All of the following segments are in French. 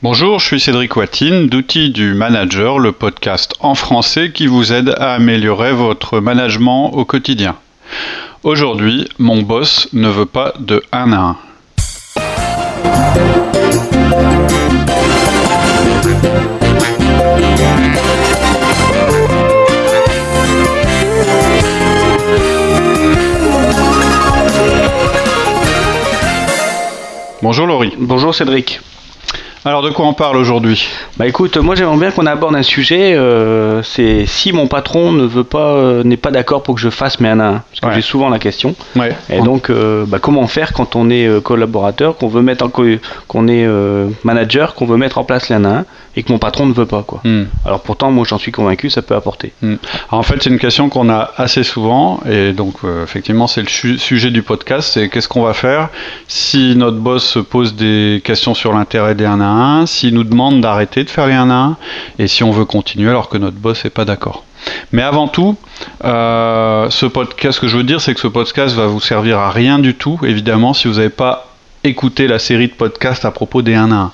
Bonjour, je suis Cédric Watine d'Outils du Manager, le podcast en français qui vous aide à améliorer votre management au quotidien. Aujourd'hui, mon boss ne veut pas de 1 à 1. Bonjour Laurie. Bonjour Cédric. Alors de quoi on parle aujourd'hui Bah écoute, moi j'aimerais bien qu'on aborde un sujet. Euh, c'est si mon patron ne veut pas, euh, n'est pas d'accord pour que je fasse mes 1 à 1. Parce que j'ai souvent la question. Ouais. Et donc, euh, bah, comment faire quand on est collaborateur, qu'on veut mettre en qu'on est manager, qu'on veut mettre en place les 1 à 1 et que mon patron ne veut pas quoi. Hmm. Alors pourtant, moi j'en suis convaincu, ça peut apporter. Hmm. en fait, c'est une question qu'on a assez souvent et donc effectivement c'est le sujet du podcast. C'est qu'est-ce qu'on va faire si notre boss se pose des questions sur l'intérêt des 1 à 1 s'il nous demande d'arrêter de faire les 1 à 1 et si on veut continuer alors que notre boss n'est pas d'accord. Mais avant tout, euh, ce podcast, ce que je veux dire, c'est que ce podcast va vous servir à rien du tout, évidemment, si vous n'avez pas écouté la série de podcasts à propos des 1 à 1.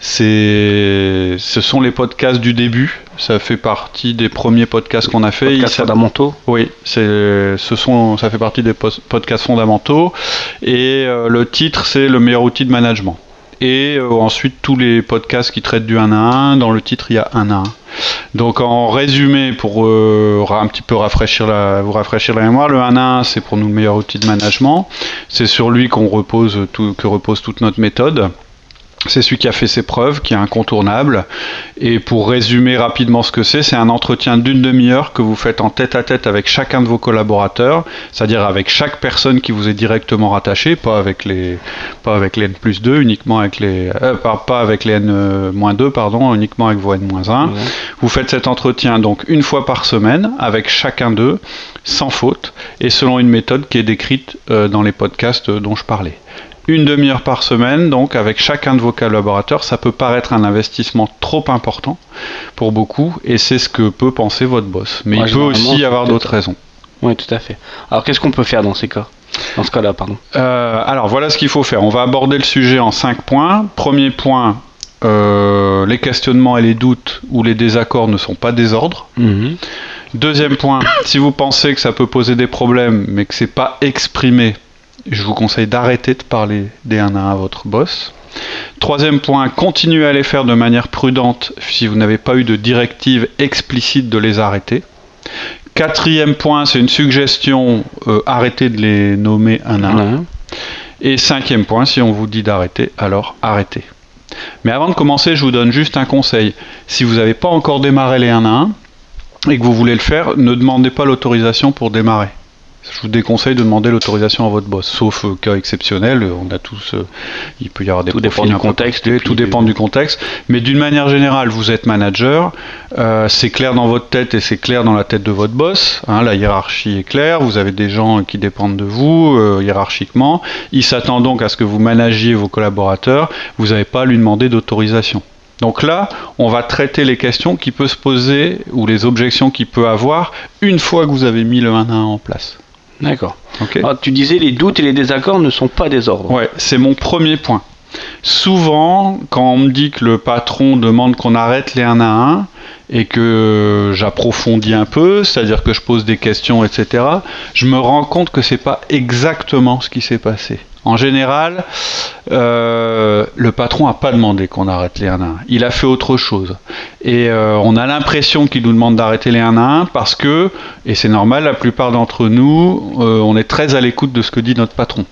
C'est, ce sont les podcasts du début. Ça fait partie des premiers podcasts qu'on a fait. Podcasts fondamentaux. Oui, c'est, ce sont, ça fait partie des podcasts fondamentaux. Et euh, le titre, c'est le meilleur outil de management et euh, ensuite tous les podcasts qui traitent du 1 à 1. Dans le titre, il y a 1 à 1. Donc en résumé, pour euh, un petit peu rafraîchir la, vous rafraîchir la mémoire, le 1 à 1, c'est pour nous le meilleur outil de management. C'est sur lui qu'on repose tout, que repose toute notre méthode. C'est celui qui a fait ses preuves, qui est incontournable. Et pour résumer rapidement ce que c'est, c'est un entretien d'une demi-heure que vous faites en tête à tête avec chacun de vos collaborateurs, c'est-à-dire avec chaque personne qui vous est directement rattachée, pas avec les, pas avec les N plus 2, uniquement avec les, euh, pas, avec les N euh, moins 2, pardon, uniquement avec vos N moins 1. Vous faites cet entretien donc une fois par semaine avec chacun d'eux, sans faute, et selon une méthode qui est décrite euh, dans les podcasts dont je parlais une demi-heure par semaine, donc avec chacun de vos collaborateurs, ça peut paraître un investissement trop important pour beaucoup, et c'est ce que peut penser votre boss. Mais il peut aussi y avoir d'autres raisons. Oui, tout à fait. Alors qu'est-ce qu'on peut faire dans ces cas Dans ce cas-là, pardon? Euh, alors voilà ce qu'il faut faire. On va aborder le sujet en cinq points. Premier point, euh, les questionnements et les doutes ou les désaccords ne sont pas des ordres. Mhm. Deuxième point, si vous pensez que ça peut poser des problèmes, mais que c'est pas exprimé, je vous conseille d'arrêter de parler des 1 à 1 à votre boss. Troisième point, continuez à les faire de manière prudente si vous n'avez pas eu de directive explicite de les arrêter. Quatrième point, c'est une suggestion, euh, arrêtez de les nommer un à un. Et cinquième point, si on vous dit d'arrêter, alors arrêtez. Mais avant de commencer, je vous donne juste un conseil. Si vous n'avez pas encore démarré les 1 à 1 et que vous voulez le faire, ne demandez pas l'autorisation pour démarrer je vous déconseille de demander l'autorisation à votre boss, sauf euh, cas exceptionnel. On a tous, euh, il peut y avoir des tout dépend du contexte, tout dépend du contexte. Mais d'une manière générale, vous êtes manager, euh, c'est clair dans votre tête et c'est clair dans la tête de votre boss. Hein, la hiérarchie est claire. Vous avez des gens qui dépendent de vous hiérarchiquement. Il s'attend donc à ce que vous managiez vos collaborateurs. Vous n'avez pas à lui demander d'autorisation. Donc là, on va traiter les questions qui peuvent se poser ou les objections qu'il peut avoir une fois que vous avez mis le 1 à 1 en place. D'accord. tu disais les doutes et les désaccords ne sont pas des ordres. Ouais, c'est mon premier point. Souvent, quand on me dit que le patron demande qu'on arrête les 1 à 1 et que j'approfondis un peu, c'est-à-dire que je pose des questions, etc., je me rends compte que c'est pas exactement ce qui s'est passé. En général, euh, le patron n'a pas demandé qu'on arrête les 1 à 1. Il a fait autre chose. Et euh, on a l'impression qu'il nous demande d'arrêter les 1 à 1 parce que, et c'est normal, la plupart d'entre nous, euh, on est très à l'écoute de ce que dit notre patron.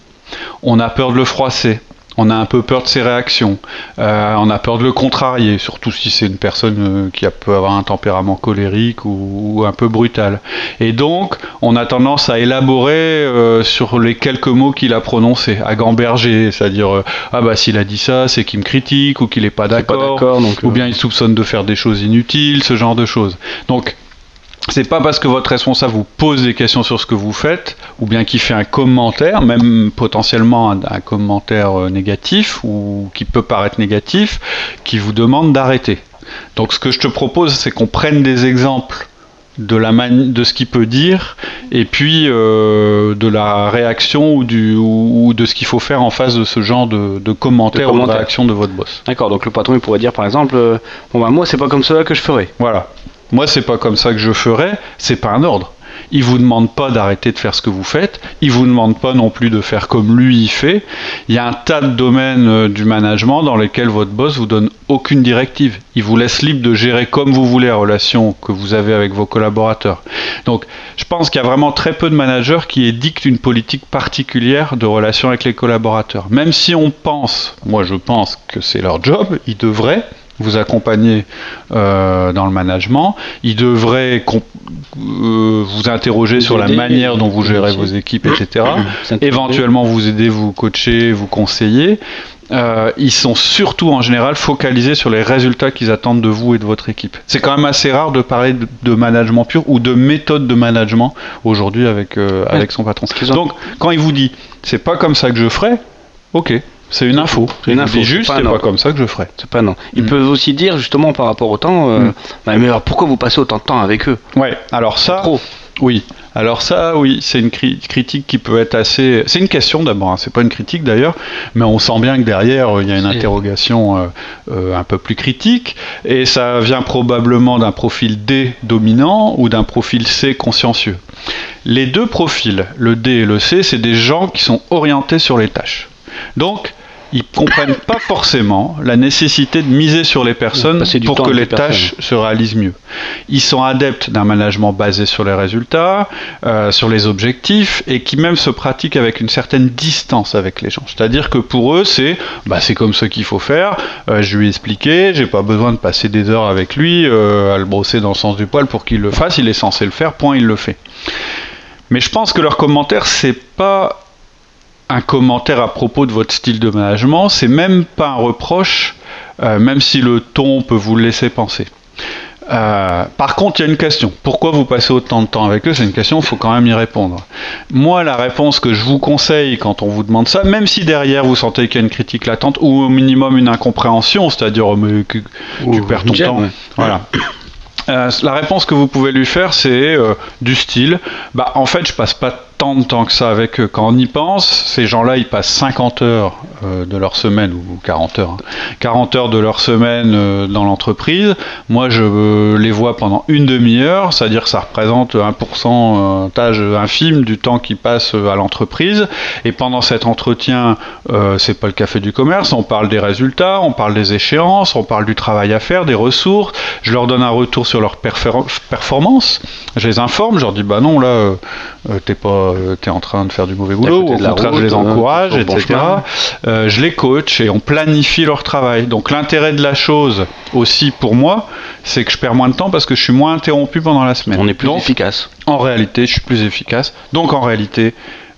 On a peur de le froisser on a un peu peur de ses réactions, euh, on a peur de le contrarier, surtout si c'est une personne euh, qui peut avoir un tempérament colérique ou, un peu brutal. Et donc, on a tendance à élaborer euh, sur les quelques mots qu'il a prononcés, à gamberger, c'est-à-dire ah bah s'il a dit ça, c'est qu'il me critique ou qu'il n'est pas d'accord, ou bien il soupçonne de faire des choses inutiles, ce genre de choses. Donc c'est pas parce que votre responsable vous pose des questions sur ce que vous faites, ou bien qu'il fait un commentaire, même potentiellement un, commentaire euh, négatif, ou qui peut paraître négatif, qui vous demande d'arrêter. Donc ce que je te propose, c'est qu'on prenne des exemples de, la de ce qu'il peut dire et puis euh, de la réaction ou, du, ou, de ce qu'il faut faire en face de ce genre de, de commentaires ou de réaction de votre boss. D'accord, donc le patron il pourrait dire par exemple euh, Bon bah moi c'est pas comme ça que je ferais. Voilà. Moi c'est pas comme ça que je ferais, c'est pas un ordre. Il vous demande pas d'arrêter de faire ce que vous faites. Il vous demande pas non plus de faire comme lui il fait. Il y a un tas de domaines euh, du management dans lesquels votre boss vous donne aucune directive. Il vous laisse libre de gérer comme vous voulez la relation que vous avez avec vos collaborateurs. Donc, je pense qu'il y a vraiment très peu de managers qui édictent une politique particulière de relation avec les collaborateurs. Même si on pense, moi je pense que c'est leur job, ils devraient vous accompagner euh, dans le management. Il devrait euh, vous interroger sur la manière dont vous gérez vos équipes, etc. Éventuellement vous aider, vous coacher, vous conseiller. Euh, ils sont surtout en général focalisés sur les résultats qu'ils attendent de vous et de votre équipe. C'est quand même assez rare de parler de, management pur ou de méthode de management aujourd'hui avec, avec son patron. Donc quand il vous dit c'est pas comme ça que je ferai, ok, c'est une info. C'est une info. juste, c'est pas, comme ça que je ferai. C'est pas non. Ils mm. peuvent aussi dire justement par rapport au temps, euh, mm. bah, mais alors pourquoi vous passez autant de temps avec eux? Ouais. Alors ça. Trop. Oui. Alors ça, oui, c'est une critique qui peut être assez. C'est une question d'abord. Hein. C'est pas une critique d'ailleurs, mais on sent bien que derrière il y a une interrogation euh, euh, un peu plus critique, et ça vient probablement d'un profil D dominant ou d'un profil C consciencieux. Les deux profils, le D et le C, c'est des gens qui sont orientés sur les tâches. Donc, ils comprennent pas forcément la nécessité de miser sur les personnes pour que les tâches se réalisent mieux. Ils sont adeptes d'un management basé sur les résultats, euh, sur les objectifs, et qui même se pratique avec une certaine distance avec les gens. C'est-à-dire que pour eux, c'est bah, c'est comme ce qu'il faut faire. Euh, je lui ai expliqué, j'ai pas besoin de passer des heures avec lui euh, à le brosser dans le sens du poil pour qu'il le fasse. Il est censé le faire. Point, il le fait. Mais je pense que leur commentaire, c'est pas un commentaire à propos de votre style de management, c'est même pas un reproche, euh, même si le ton peut vous le laisser penser. Euh, par contre, il y a une question. Pourquoi vous passez autant de temps avec eux? C'est une question, il faut quand même y répondre. Moi, la réponse que je vous conseille quand on vous demande ça, même si derrière vous sentez qu'il y a une critique latente ou au minimum une incompréhension, c'est-à-dire oh, que tu perds ton temps, voilà. Euh, la réponse que vous pouvez lui faire, c'est du style, bah en fait, je passe pas tant de temps que ça avec eux. Quand on y pense, ces gens-là, ils passent 50 heures euh, de leur semaine, ou 40 heures, 40 hein. heures de leur semaine euh, dans l'entreprise. Moi, je euh, les vois pendant une demi-heure, c'est-à-dire que ça représente un pourcentage infime du temps qu'ils passent à l'entreprise. Et pendant cet entretien, c'est pas le café du commerce, on parle des résultats, on parle des échéances, on parle du travail à faire, des ressources. Je leur donne un retour sur leur performance. Je les informe, je leur dis, bah non, là, t'es pas euh, tu es en train de faire du mauvais boulot, au contraire, je les encourage, etc. Euh, je les coach et on planifie leur travail. Donc l'intérêt de la chose aussi pour moi, c'est que je perds moins de temps parce que je suis moins interrompu pendant la semaine. On est plus efficace. En réalité, je suis plus efficace. Donc en réalité,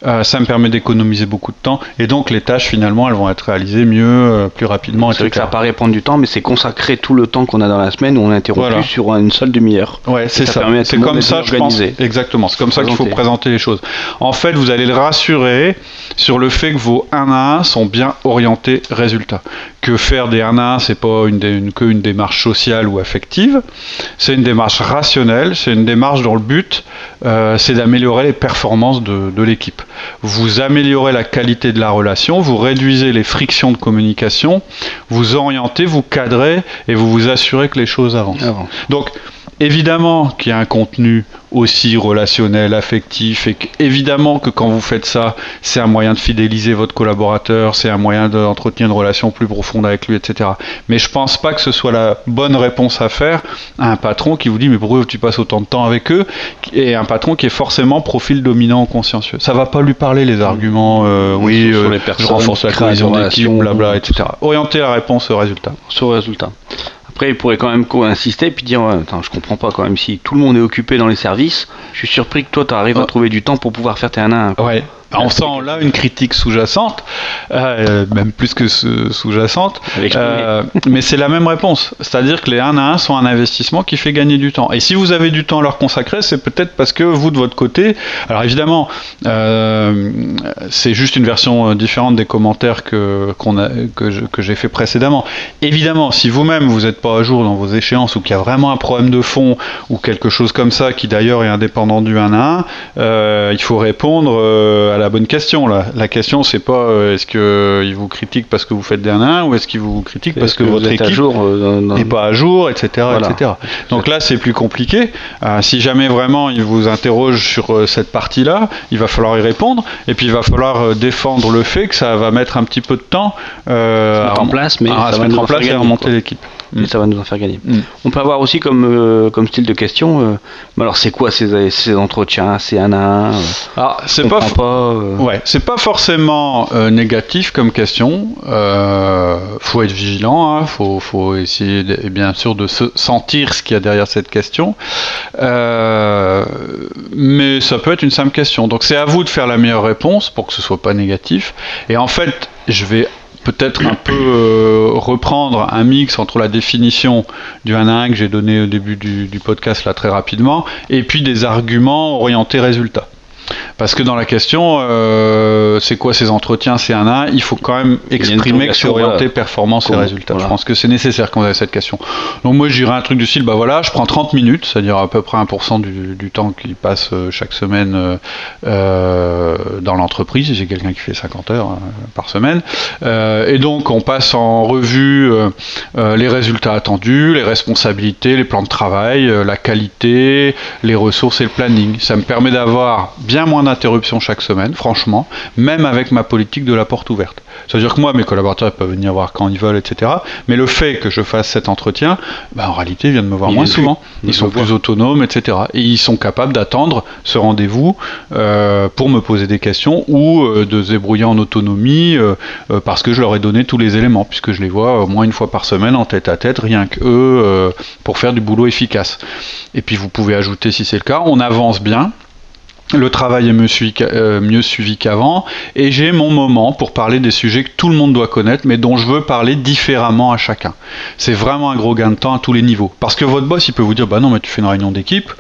euh, ça me permet d'économiser beaucoup de temps et donc les tâches finalement elles vont être réalisées mieux, euh, plus rapidement. C'est vrai que ça paraît prendre du temps, mais c'est consacrer tout le temps qu'on a dans la semaine où on est interrompu sur une seule demi-heure. Ouais, c'est ça. C'est comme ça, je pense. Exactement. C'est comme ça qu'il faut présenter les choses. En fait, vous allez le rassurer sur le fait que vos 1 à 1 sont bien orientés résultats. Que faire des 1 à 1, c'est pas une, une, que une démarche sociale ou affective, c'est une démarche rationnelle, c'est une démarche dont le but euh, c'est d'améliorer les performances de, de l'équipe. Vous améliorez la qualité de la relation, vous réduisez les frictions de communication, vous orientez, vous cadrez et vous vous assurez que les choses avancent. Donc, évidemment qu'il y a un contenu aussi relationnel, affectif, et évidemment que quand vous faites ça, c'est un moyen de fidéliser votre collaborateur, c'est un moyen d'entretenir une relation plus profonde avec lui, etc. Mais je pense pas que ce soit la bonne réponse à faire à un patron qui vous dit mais pourquoi tu passes autant de temps avec eux? Et un patron qui est forcément profil dominant ou consciencieux. Ça va pas lui parler les arguments, euh, oui, euh, je renforce la cohésion d'équipe, blabla, etc. Orienter la réponse au résultat. Sur le résultat. Après, il pourrait quand même insister et puis dire attends, je comprends pas quand même si tout le monde est occupé dans les services. Je suis surpris que toi, tu arrives à trouver du temps pour pouvoir faire tes 1 à 1. Ouais. On sent là une critique sous-jacente, euh, même plus que sous-jacente, euh, mais c'est la même réponse. C'est-à-dire que les 1 à 1 sont un investissement qui fait gagner du temps. Et si vous avez du temps à leur consacrer, c'est peut-être parce que vous, de votre côté, alors évidemment, euh, c'est juste une version différente des commentaires que, qu'on a, que, j'ai fait précédemment. Évidemment, si vous-même vous n'êtes pas à jour dans vos échéances ou qu'il y a vraiment un problème de fond ou quelque chose comme ça qui d'ailleurs est indépendant du 1 à 1, il faut répondre à la bonne question. Là. La question, c'est pas euh, est-ce qu'il euh, vous critique parce que vous faites des 1 ou est-ce qu'il vous critique parce que, votre équipe euh, n'est pas à jour, etc. etc. Donc là, c'est plus compliqué. si jamais vraiment il vous interroge sur cette partie-là, il va falloir y répondre. Et puis il va falloir défendre le fait que ça va mettre un petit peu de temps à, en place, mais à, se mettre en place et à remonter l'équipe et ça va nous en faire gagner. Mm. On peut avoir aussi comme, euh, comme style de question, euh, alors c'est quoi ces, ces entretiens? C'est un à un euh, Alors c'est pas, ouais, c'est pas forcément négatif comme question. faut être vigilant, hein, faut, faut essayer bien sûr de se sentir ce qu'il y a derrière cette question. mais ça peut être une simple question. Donc c'est à vous de faire la meilleure réponse pour que ce soit pas négatif. Et en fait, je vais peut-être un peu euh, reprendre un mix entre la définition du 1 à 1 que j'ai donné au début du, du, podcast là très rapidement et puis des arguments orientés résultats. Parce que dans la question, euh, c'est quoi ces entretiens, c'est un A, il faut quand même exprimer que c'est orienté performance et résultats. Je pense que c'est nécessaire quand vous avez cette question. Donc moi, je dirais un truc du style, bah voilà, je prends 30 minutes, c'est-à-dire à peu près 1% du, du, temps qui passe euh, chaque semaine euh, dans l'entreprise. J'ai quelqu'un qui fait 50 heures euh, par semaine. Et donc, on passe en revue les résultats attendus, les responsabilités, les plans de travail, la qualité, les ressources et le planning. Ça me permet d'avoir bien moins d'interruptions chaque semaine, franchement, même avec ma politique de la porte ouverte. C'est-à-dire que moi, mes collaborateurs peuvent venir voir quand ils veulent, etc. Mais le fait que je fasse cet entretien, bah, en réalité, ils viennent me voir moins souvent. Ils, sont plus autonomes, etc. Et ils sont capables d'attendre ce rendez-vous euh, pour me poser des questions ou euh, de se débrouiller en autonomie euh, parce que je leur ai donné tous les éléments, puisque je les vois au moins une fois par semaine en tête à tête, rien qu'eux, pour faire du boulot efficace. Et puis vous pouvez ajouter, si c'est le cas, on avance bien le travail est euh, mieux suivi, qu'avant, et j'ai mon moment pour parler des sujets que tout le monde doit connaître, mais dont je veux parler différemment à chacun. C'est vraiment un gros gain de temps à tous les niveaux. Parce que votre boss, il peut vous dire, bah non, mais tu fais une réunion d'équipe,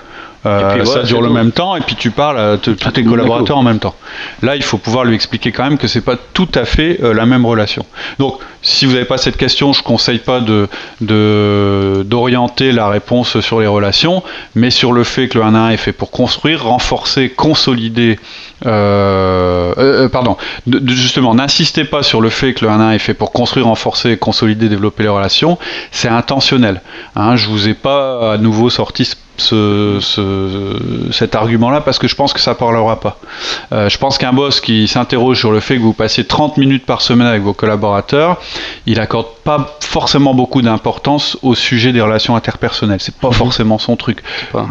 euh, ça dure le même temps et puis tu parles à tous tes collaborateurs en même temps. Là, il faut pouvoir lui expliquer quand même que c'est pas tout à fait euh, la même relation. Donc, si vous n'avez pas cette question, je conseille pas de d'orienter la réponse sur les relations, mais sur le fait que le 1 à 1 est fait pour construire, renforcer, consolider. Euh, pardon, justement, n'insistez pas sur le fait que le 1 à 1 est fait pour construire, renforcer, consolider, développer les relations. C'est intentionnel. Hein, je vous ai pas à nouveau sorti ce, cet argument-là parce que je pense que ça parlera pas. Euh, je pense qu'un boss qui s'interroge sur le fait que vous passez 30 minutes par semaine avec vos collaborateurs, il accorde pas forcément beaucoup d'importance au sujet des relations interpersonnelles. C'est pas mhm. forcément son truc.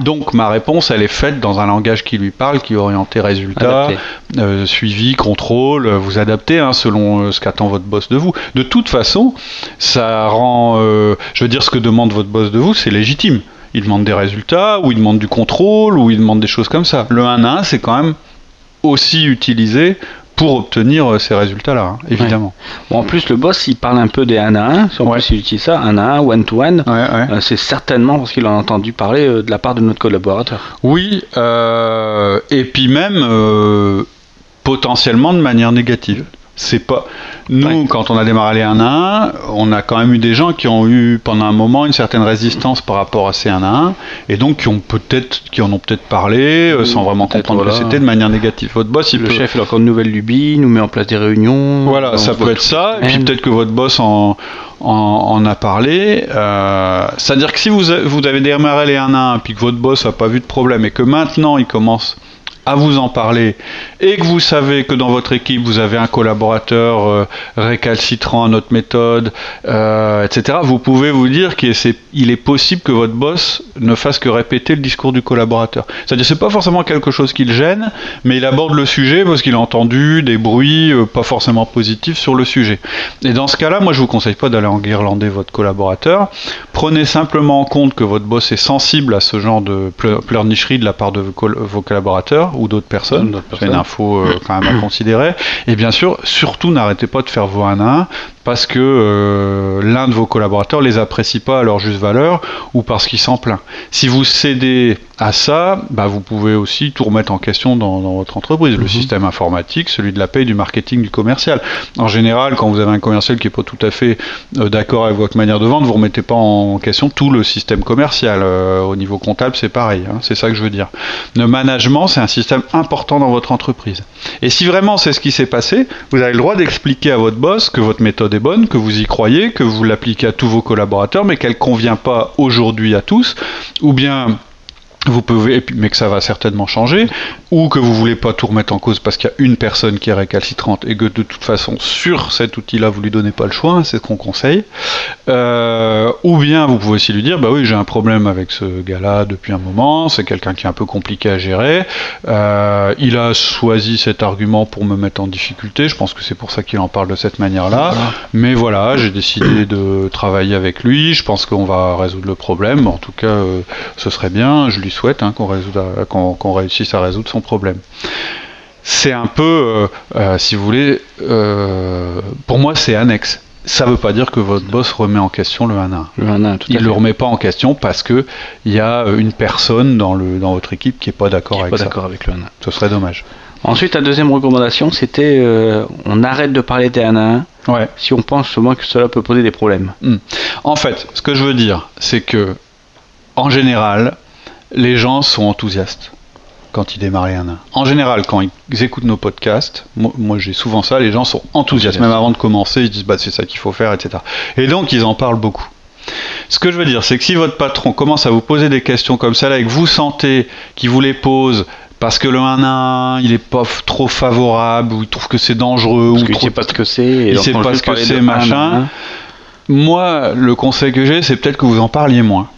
Donc ma réponse, elle est faite dans un langage qui lui parle, qui est orienté résultat, euh, suivi, contrôle. Vous adaptez hein, selon euh, ce qu'attend votre boss de vous. De toute façon, ça rend, je veux dire, ce que demande votre boss de vous, c'est légitime il demande des résultats, ou il demande du contrôle, ou il demande des choses comme ça. Le 1 à 1, c'est quand même aussi utilisé pour obtenir euh, ces résultats-là, hein, évidemment. en plus, le boss, il parle un peu des 1 à 1, si on il utilise ça, 1 à 1, one-to-one, euh, c'est certainement parce qu'il en a entendu parler euh, de la part de notre collaborateur. Oui, et puis même potentiellement de manière négative c'est pas nous quand on a démarré les 1 à 1 on a quand même eu des gens qui ont eu pendant un moment une certaine résistance par rapport à ces 1 à 1 et donc qui ont peut-être qui en ont peut-être parlé euh, sans vraiment comprendre que c'était de manière négative. Votre boss il le chef il a encore une nouvelle lubie nous met en place des réunions. Voilà ça peut être ça et puis peut-être que votre boss en, en, a parlé euh, c'est à dire que si vous, vous avez démarré les 1 à 1 puis que votre boss a pas vu de problème et que maintenant il commence à vous en parler et que vous savez que dans votre équipe vous avez un collaborateur euh, récalcitrant à notre méthode, euh, etc., vous pouvez vous dire qu'il est, possible que votre boss ne fasse que répéter le discours du collaborateur. C'est-à-dire c'est pas forcément quelque chose qui le gêne, mais il aborde le sujet parce qu'il a entendu des bruits euh, pas forcément positifs sur le sujet. Et dans ce cas-là, moi je vous conseille pas d'aller enguirlander votre collaborateur. Prenez simplement en compte que votre boss est sensible à ce genre de pleurnicherie de la part de vos collaborateurs ou d'autres personnes. C'est une info euh, quand même à considérer. Et bien sûr, surtout n'arrêtez pas de faire vos 1 à 1 parce que euh, l'un de vos collaborateurs les apprécie pas à leur juste valeur ou parce qu'il s'en plaint. Si vous cédez à ça, bah vous pouvez aussi tout remettre en question dans, votre entreprise, le mhm. système informatique, celui de la paye, du marketing, du commercial. En général, quand vous avez un commercial qui est pas tout à fait euh, d'accord avec votre manière de vendre, vous remettez pas en question tout le système commercial. Euh, au niveau comptable, c'est pareil. Hein, c'est ça que je veux dire. Le management, c'est un système important dans votre entreprise. Et si vraiment c'est ce qui s'est passé, vous avez le droit d'expliquer à votre boss que votre méthode est bonne, que vous y croyez, que vous l'appliquez à tous vos collaborateurs, mais qu'elle convient pas aujourd'hui à tous, ou bien vous pouvez, mais que ça va certainement changer, ou que vous voulez pas tout remettre en cause parce qu'il y a une personne qui est récalcitrante et que de toute façon sur cet outil-là vous lui donnez pas le choix, hein, c'est ce qu'on conseille. Euh, ou bien vous pouvez aussi lui dire, bah oui j'ai un problème avec ce gars-là depuis un moment, c'est quelqu'un qui est un peu compliqué à gérer, euh, il a choisi cet argument pour me mettre en difficulté, je pense que c'est pour ça qu'il en parle de cette manière-là, mais voilà, j'ai décidé de travailler avec lui, je pense qu'on va résoudre le problème, en tout cas euh, ce serait bien, je lui souhaite hein, qu'on réussisse à résoudre son problème. C'est un peu, euh, euh, si vous voulez, euh, pour moi c'est annexe. Ça ne veut pas dire que votre boss remet en question le 1 à 1. Il ne le remet pas en question parce qu'il y a une personne dans, le, dans votre équipe qui n'est pas d'accord avec, avec le 1 à 1. Ce serait dommage. Ensuite, la deuxième recommandation, c'était on arrête de parler des 1 à 1 ouais. si on pense seulement que cela peut poser des problèmes. Hmm. En fait, ce que je veux dire, c'est que en général, les gens sont enthousiastes quand ils démarrent un an. En général, quand ils écoutent nos podcasts, moi, j'ai souvent ça, les gens sont enthousiastes. Même avant de commencer, ils disent bah, c'est ça qu'il faut faire, etc. Et donc, ils en parlent beaucoup. Ce que je veux dire, c'est que si votre patron commence à vous poser des questions comme ça, là, et que vous sentez qu'il vous les pose parce que le 1 1, il est pas trop favorable, ou il trouve que c'est dangereux, ou qu'il ne sait pas ce que c'est, il sait pas ce que c'est, machin. Moi, le conseil que j'ai, c'est peut-être que vous en parliez moins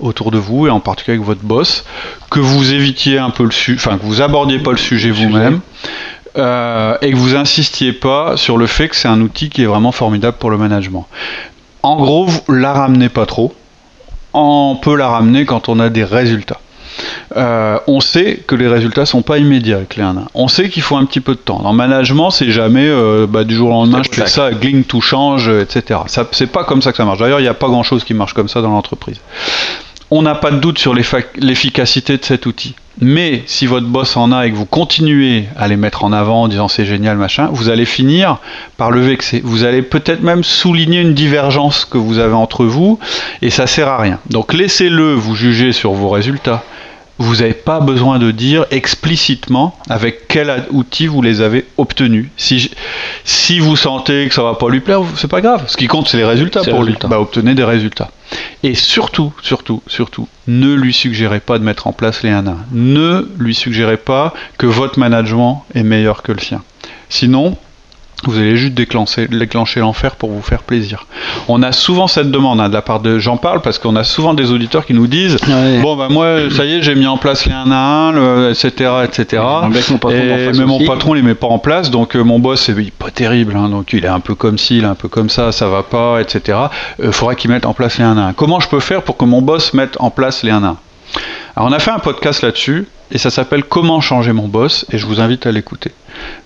autour de vous et en particulier avec votre boss, que vous évitiez un peu le sujet, enfin que vous abordiez pas le sujet vous-même. Euh, et que vous insistiez pas sur le fait que c'est un outil qui est vraiment formidable pour le management. En gros, vous la ramenez pas trop. On peut la ramener quand on a des résultats. Euh, on sait que les résultats sont pas immédiats avec les 1 On sait qu'il faut un petit peu de temps. Dans le management, c'est jamais euh, bah, du jour au lendemain, je fais ça, gling, tout change, etc. Ça, c'est pas comme ça que ça marche. D'ailleurs, il n'y a pas grand chose qui marche comme ça dans l'entreprise on n'a pas de doute sur l'efficacité de cet outil. Mais si votre boss en a et que vous continuez à les mettre en avant en disant c'est génial, machin, vous allez finir par le vexer. Vous allez peut-être même souligner une divergence que vous avez entre vous et ça sert à rien. Donc laissez-le vous juger sur vos résultats vous n'avez pas besoin de dire explicitement avec quel outil vous les avez obtenus. Si, si vous sentez que ça va pas lui plaire, c'est pas grave. Ce qui compte, c'est les résultats pour lui. Bah, obtenez des résultats. Et surtout, surtout, surtout, ne lui suggérez pas de mettre en place les 1 1. Ne lui suggérez pas que votre management est meilleur que le sien. Sinon, vous allez juste déclencher, déclencher l'enfer pour vous faire plaisir. On a souvent cette demande hein, de la part de. J'en parle parce qu'on a souvent des auditeurs qui nous disent Bon, bah moi, ça y est, j'ai mis en place les 1 à 1, etc. etc. Et, mais mon patron, il met pas en place, donc euh, mon boss, c'est pas terrible, hein, donc il est un peu comme ci, il est un peu comme ça, ça va pas, etc. Il euh, faudrait qu'il mette en place les 1 à 1. Comment je peux faire pour que mon boss mette en place les 1 à 1 Alors, on a fait un podcast là-dessus et ça s'appelle Comment changer mon boss et je vous invite à l'écouter.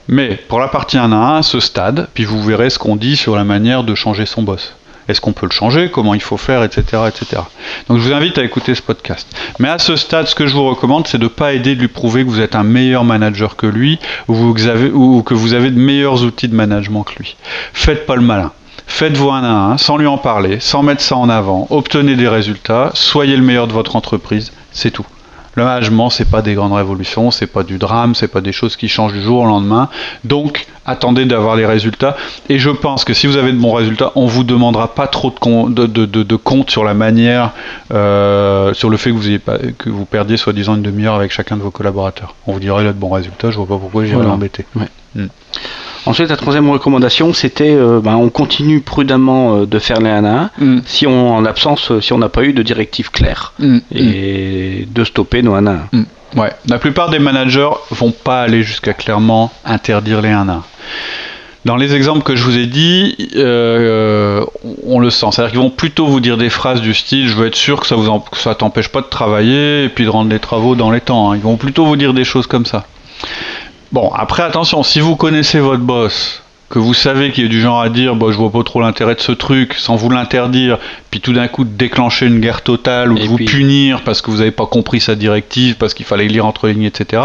Mais pour la partie 1 à 1, ce stade, puis vous verrez ce qu'on dit sur la manière de changer son boss. Est-ce qu'on peut le changer Comment il faut faire Etc. etc. Donc je vous invite à écouter ce podcast. Mais à ce stade, ce que je vous recommande, c'est de ne pas aider de lui prouver que vous êtes un meilleur manager que lui ou, que vous avez de meilleurs outils de management que lui. Faites pas le malin. Faites-vous un à un, sans lui en parler, sans mettre ça en avant, obtenez des résultats, soyez le meilleur de votre entreprise, c'est tout. Le management, c'est pas des grandes révolutions, c'est pas du drame, c'est pas des choses qui changent du jour au lendemain. Donc, attendez d'avoir les résultats. Et je pense que si vous avez de bons résultats, on vous demandera pas trop de, de, de, compte sur la manière, euh, sur le fait que vous, ayez pas, que vous perdiez soi-disant une demi-heure avec chacun de vos collaborateurs. On vous dira il a de bons résultats, je vois pas pourquoi j'irais l'embêter. Hmm. Ensuite, la troisième recommandation, c'était euh, ben, on continue prudemment euh, de faire les 1 à 1 si on, en absence, euh, si on n'a pas eu de directive claire mm. et de stopper nos 1 à 1. Mm. Ouais, la plupart des managers vont pas aller jusqu'à clairement interdire les 1 à 1. Dans les exemples que je vous ai dit, euh, on le sent. C'est-à-dire qu'ils vont plutôt vous dire des phrases du style Je veux être sûr que ça ne t'empêche pas de travailler et puis de rendre les travaux dans les temps. Hein. Ils vont plutôt vous dire des choses comme ça. Bon, après, attention, si vous connaissez votre boss, que vous savez qu'il est du genre à dire bah, je vois pas trop l'intérêt de ce truc sans vous l'interdire, puis tout d'un coup déclencher une guerre totale ou de vous punir parce que vous n'avez pas compris sa directive, parce qu'il fallait lire entre lignes, etc.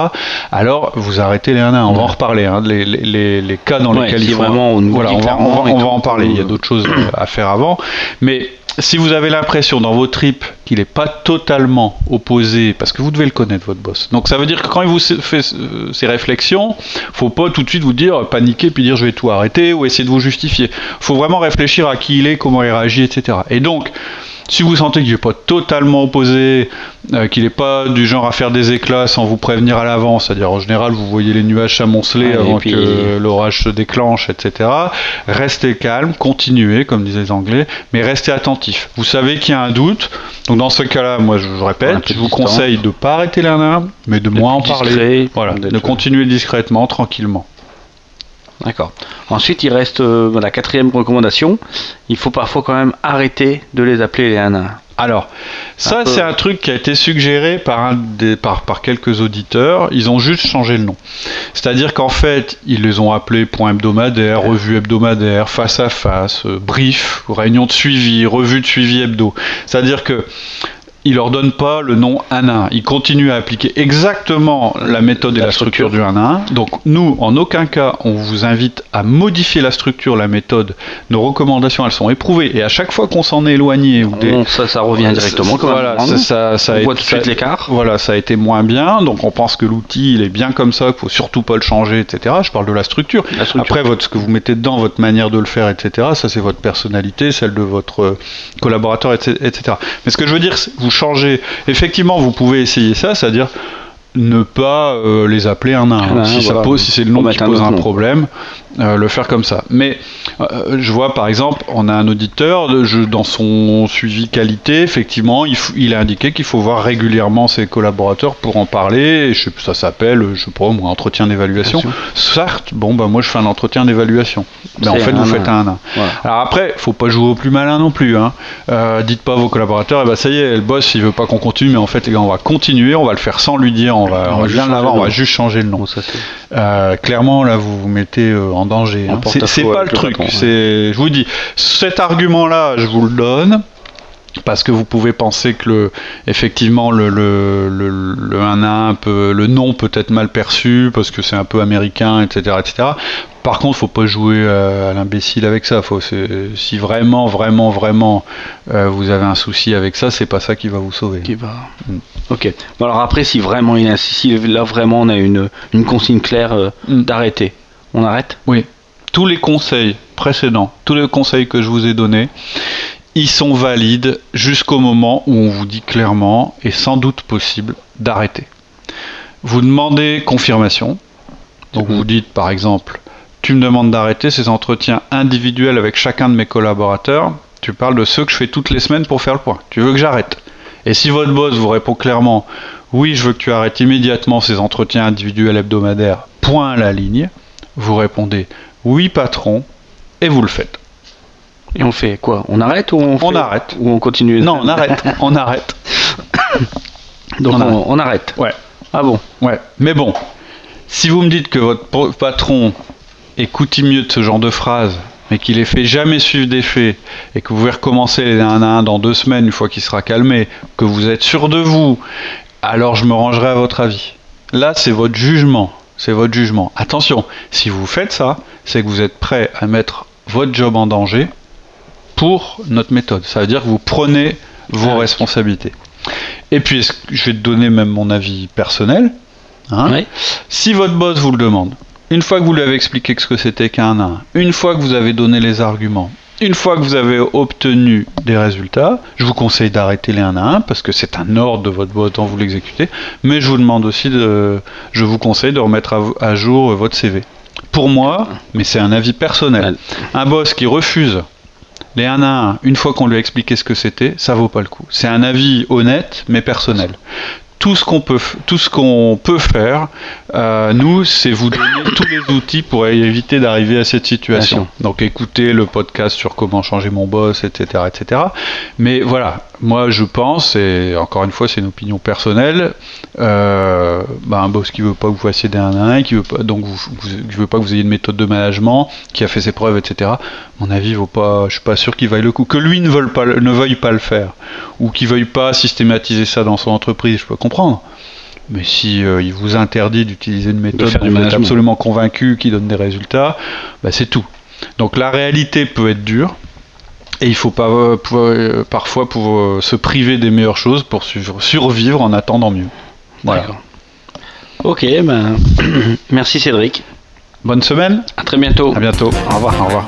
Alors vous arrêtez les 1 On va en reparler, hein, les, les, les, cas dans lesquels il faut. Vraiment, on, voilà, on va, on va en parler. Il y a d'autres choses à faire avant. Mais si vous avez l'impression dans vos tripes qu'il n'est pas totalement opposé, parce que vous devez le connaître, votre boss. Donc ça veut dire que quand il vous fait ces réflexions, faut pas tout de suite vous dire paniquer puis dire je vais tout arrêter ou essayer de vous justifier. faut vraiment réfléchir à qui il est, comment il réagit, etc. Et donc, si vous sentez qu'il n'est pas totalement opposé, euh, qu'il n'est pas du genre à faire des éclats sans vous prévenir à l'avance, c'est-à-dire en général vous voyez les nuages s'amonceler avant que l'orage se déclenche, etc. Restez calme, continuez, comme disaient les Anglais, mais restez attentif. Vous savez qu'il y a un doute, donc dans ce cas-là, moi je, répète, je vous conseille de ne pas arrêter l'un mais de moins en parler, voilà, de continuer discrètement, tranquillement. D'accord. Ensuite, il reste euh, la quatrième recommandation. Il faut parfois quand même arrêter de les appeler les 1 1. Alors, ça, c'est un truc qui a été suggéré par, un des, par, par, quelques auditeurs. Ils ont juste changé le nom. C'est-à-dire qu'en fait, ils les ont appelés point hebdomadaire, revue hebdomadaire, face à face, euh, brief, réunion de suivi, revue de suivi hebdo. C'est-à-dire que il leur donne pas le nom 1 1. Il continue à appliquer exactement la méthode et la, structure. du 1 1. Donc nous, en aucun cas, on vous invite à modifier la structure, la méthode. Nos recommandations, elles sont éprouvées. Et à chaque fois qu'on s'en est éloigné, ça, ça revient directement. voilà, ça, ça, on voit tout de suite l'écart. Voilà, ça a été moins bien. Donc on pense que l'outil, il est bien comme ça, qu'il faut surtout pas le changer, etc. Je parle de la structure. Après, votre, ce que vous mettez dedans, votre manière de le faire, etc. Ça, c'est votre personnalité, celle de votre collaborateur, etc. Mais ce que je veux dire, vous changer. Effectivement, vous pouvez essayer ça, c'est-à-dire ne pas euh, les appeler un à un. si, ça pose, si c'est le nom qui pose un, problème, euh, le faire comme ça. Mais euh, je vois par exemple, on a un auditeur, dans son suivi qualité, effectivement, il, a indiqué qu'il faut voir régulièrement ses collaborateurs pour en parler. Et je ça s'appelle, je sais pas, moi, entretien d'évaluation. Certes, bon, bah moi je fais un entretien d'évaluation. Mais en fait, vous faites un 1 Alors après, faut pas jouer au plus malin non plus. Hein. dites pas à vos collaborateurs, et eh ben, ça y est, le boss il veut pas qu'on continue, mais en fait les gars, on va continuer, on va le faire sans lui dire, on va, on va, juste, on va juste changer le nom. Euh, clairement, là, vous vous mettez euh, en danger. Hein. C'est pas le truc. C'est, je vous dis, cet argument-là, je vous le donne parce que vous pouvez penser que le, effectivement le, le, le, le 1 à 1 peut, le nom peut être mal perçu parce que c'est un peu américain, etc., etc. Par contre, faut pas jouer à, l'imbécile avec ça. Faut, si vraiment, vraiment, vraiment, euh, vous avez un souci avec ça, c'est pas ça qui va vous sauver. Qui va. Mm. Ok. Bon, alors après, si vraiment il si là vraiment on a une, une consigne claire euh, mm. d'arrêter, on arrête Oui. Tous les conseils précédents, tous les conseils que je vous ai donnés, ils sont valides jusqu'au moment où on vous dit clairement et sans doute possible d'arrêter. Vous demandez confirmation. Donc vous dites par exemple, tu me demandes d'arrêter ces entretiens individuels avec chacun de mes collaborateurs. Tu parles de ceux que je fais toutes les semaines pour faire le point. Tu veux que j'arrête? Et si votre boss vous répond clairement, oui, je veux que tu arrêtes immédiatement ces entretiens individuels hebdomadaires, point à la ligne, vous répondez, oui patron, et vous le faites. Et on fait quoi? On arrête ou on, on arrête ou on continue? Non, on arrête. on arrête. Donc on, arrête. Ouais. Ah bon? Ouais. Mais bon, si vous me dites que votre patron est coutumier de ce genre de phrases, mais qu'il les fait jamais suivre des faits, et que vous pouvez recommencer les un à un dans deux semaines une fois qu'il sera calmé, que vous êtes sûr de vous, alors je me rangerai à votre avis. Là, c'est votre jugement. C'est votre jugement. Attention, si vous faites ça, c'est que vous êtes prêt à mettre votre job en danger pour notre méthode. Ça veut dire que vous prenez vos ah responsabilités. Et puis, je vais te donner même mon avis personnel. Hein. Si votre boss vous le demande, une fois que vous lui avez expliqué ce que c'était qu'un 1, une fois que vous avez donné les arguments, une fois que vous avez obtenu des résultats, je vous conseille d'arrêter les 1 à 1 parce que c'est un ordre de votre boss dont vous l'exécutez. Mais je vous demande aussi de, je vous conseille de remettre à, jour votre CV. Pour moi, mais c'est un avis personnel, un boss qui refuse les 1 à 1, une fois qu'on lui a expliqué ce que c'était, ça vaut pas le coup. C'est un avis honnête mais personnel. Tout ce qu'on peut, tout ce qu'on peut faire, Euh, nous, c'est vous donner tous les outils pour éviter d'arriver à cette situation. Donc écoutez le podcast sur comment changer mon boss, etc., etc. Mais voilà, moi je pense, et encore une fois c'est une opinion personnelle, euh, bah, un boss qui veut pas que vous fassiez des 1 à 1, qui veut pas, donc vous, veut pas que vous ayez une méthode de management, qui a fait ses preuves, etc. mon avis vaut pas, je suis pas sûr qu'il vaille le coup. Que lui ne, veuille pas, ne veuille pas le faire, ou qu'il veuille pas systématiser ça dans son entreprise, je peux comprendre. Mais si euh, il vous interdit d'utiliser une méthode dont vous êtes absolument convaincu qui donne des résultats, bah, c'est tout. Donc la réalité peut être dure. Et il faut pas euh, euh, parfois pour se priver des meilleures choses pour survivre en attendant mieux. Voilà. Ok, ben merci Cédric. Bonne semaine. À très bientôt. À bientôt. Au revoir. Au revoir.